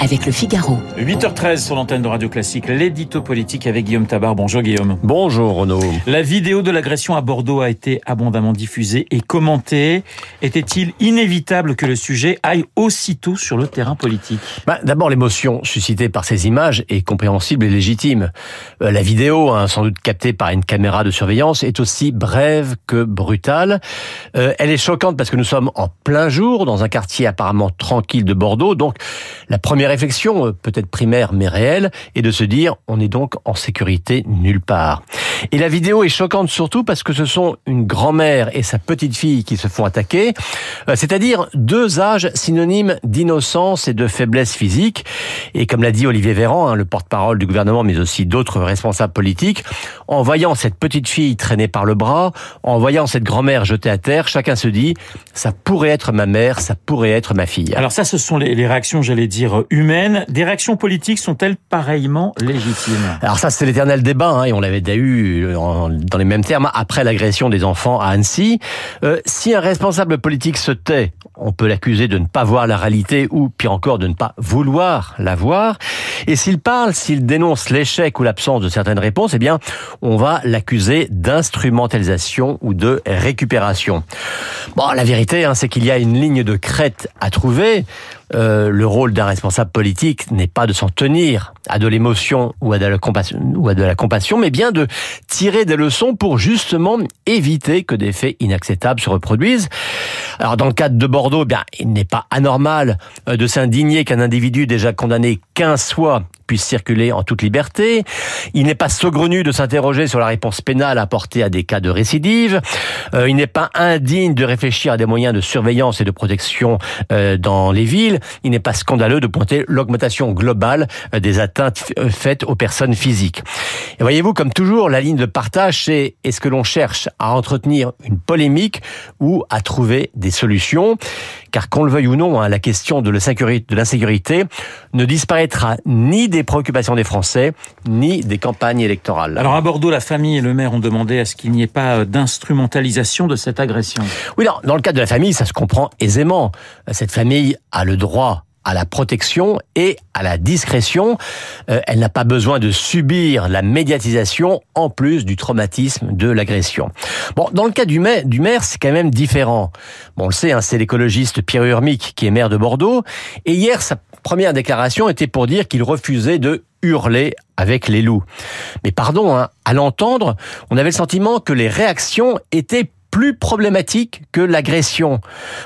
avec le Figaro. 8h13 sur l'antenne de Radio Classique, l'édito politique avec Guillaume Tabar. Bonjour Guillaume. Bonjour Renaud. La vidéo de l'agression à Bordeaux a été abondamment diffusée et commentée. Était-il inévitable que le sujet aille aussitôt sur le terrain politique? Bah, D'abord, l'émotion suscitée par ces images est compréhensible et légitime. Euh, la vidéo, hein, sans doute captée par une caméra de surveillance, est aussi brève que brutale. Euh, elle est choquante parce que nous sommes en plein jour dans un quartier apparemment tranquille de Bordeaux. Donc, la première réflexion, euh, peut-être primaire mais réelle, est de se dire on est donc en sécurité nulle part. Et la vidéo est choquante surtout parce que ce sont une grand-mère et sa petite fille qui se font attaquer, euh, c'est-à-dire deux âges synonymes d'innocence et de faiblesse physique. Et comme l'a dit Olivier Véran, hein, le porte-parole du gouvernement, mais aussi d'autres responsables politiques, en voyant cette petite fille traînée par le bras, en voyant cette grand-mère jetée à terre, chacun se dit ça pourrait être ma mère, ça pourrait être ma fille. Alors ça, ce sont les, les réactions, j'allais dire, humaines. Des réactions politiques sont-elles pareillement légitimes? Alors ça, c'est l'éternel débat, hein, et on l'avait déjà eu dans les mêmes termes après l'agression des enfants à Annecy. Euh, si un responsable politique se tait, on peut l'accuser de ne pas voir la réalité ou, pire encore, de ne pas vouloir la voir. Et s'il parle, s'il dénonce l'échec ou l'absence de certaines réponses, eh bien, on va l'accuser d'instrumentalisation ou de récupération. Bon, la vérité, hein, c'est qu'il y a une ligne de crête à trouver. Euh, le rôle d'un responsable politique n'est pas de s'en tenir à de l'émotion ou à de la compassion, ou à de la compassion, mais bien de tirer des leçons pour justement éviter que des faits inacceptables se reproduisent. Alors dans le cadre de Bordeaux, eh bien, il n'est pas anormal euh, de s'indigner qu'un individu déjà condamné 15 fois puisse circuler en toute liberté. Il n'est pas saugrenu de s'interroger sur la réponse pénale apportée à des cas de récidive. Euh, il n'est pas indigne de réfléchir à des moyens de surveillance et de protection euh, dans les villes. Il n'est pas scandaleux de pointer l'augmentation globale euh, des atteintes faites aux personnes physiques. Et voyez-vous, comme toujours, la ligne de partage, c'est est-ce que l'on cherche à entretenir une polémique ou à trouver des solutions? Car qu'on le veuille ou non, hein, la question de l'insécurité ne disparaîtra ni des préoccupations des Français, ni des campagnes électorales. Alors à Bordeaux, la famille et le maire ont demandé à ce qu'il n'y ait pas d'instrumentalisation de cette agression. Oui, non, dans le cas de la famille, ça se comprend aisément. Cette famille a le droit à la protection et à la discrétion. Euh, elle n'a pas besoin de subir la médiatisation en plus du traumatisme de l'agression. Bon, dans le cas du maire, du maire c'est quand même différent. Bon, on le sait, hein, c'est l'écologiste Pierre Urmic qui est maire de Bordeaux. Et hier, sa première déclaration était pour dire qu'il refusait de hurler avec les loups. Mais pardon, hein, à l'entendre, on avait le sentiment que les réactions étaient plus problématique que l'agression.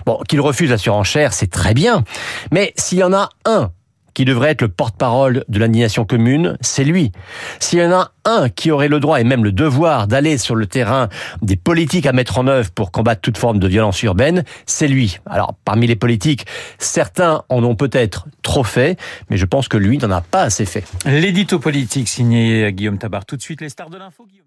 Bon, qu'il refuse la surenchère, c'est très bien. Mais s'il y en a un qui devrait être le porte-parole de l'indignation commune, c'est lui. S'il y en a un qui aurait le droit et même le devoir d'aller sur le terrain des politiques à mettre en œuvre pour combattre toute forme de violence urbaine, c'est lui. Alors, parmi les politiques, certains en ont peut-être trop fait, mais je pense que lui n'en a pas assez fait. L'édito politique signé Guillaume Tabar. Tout de suite, les stars de l'info, Guillaume.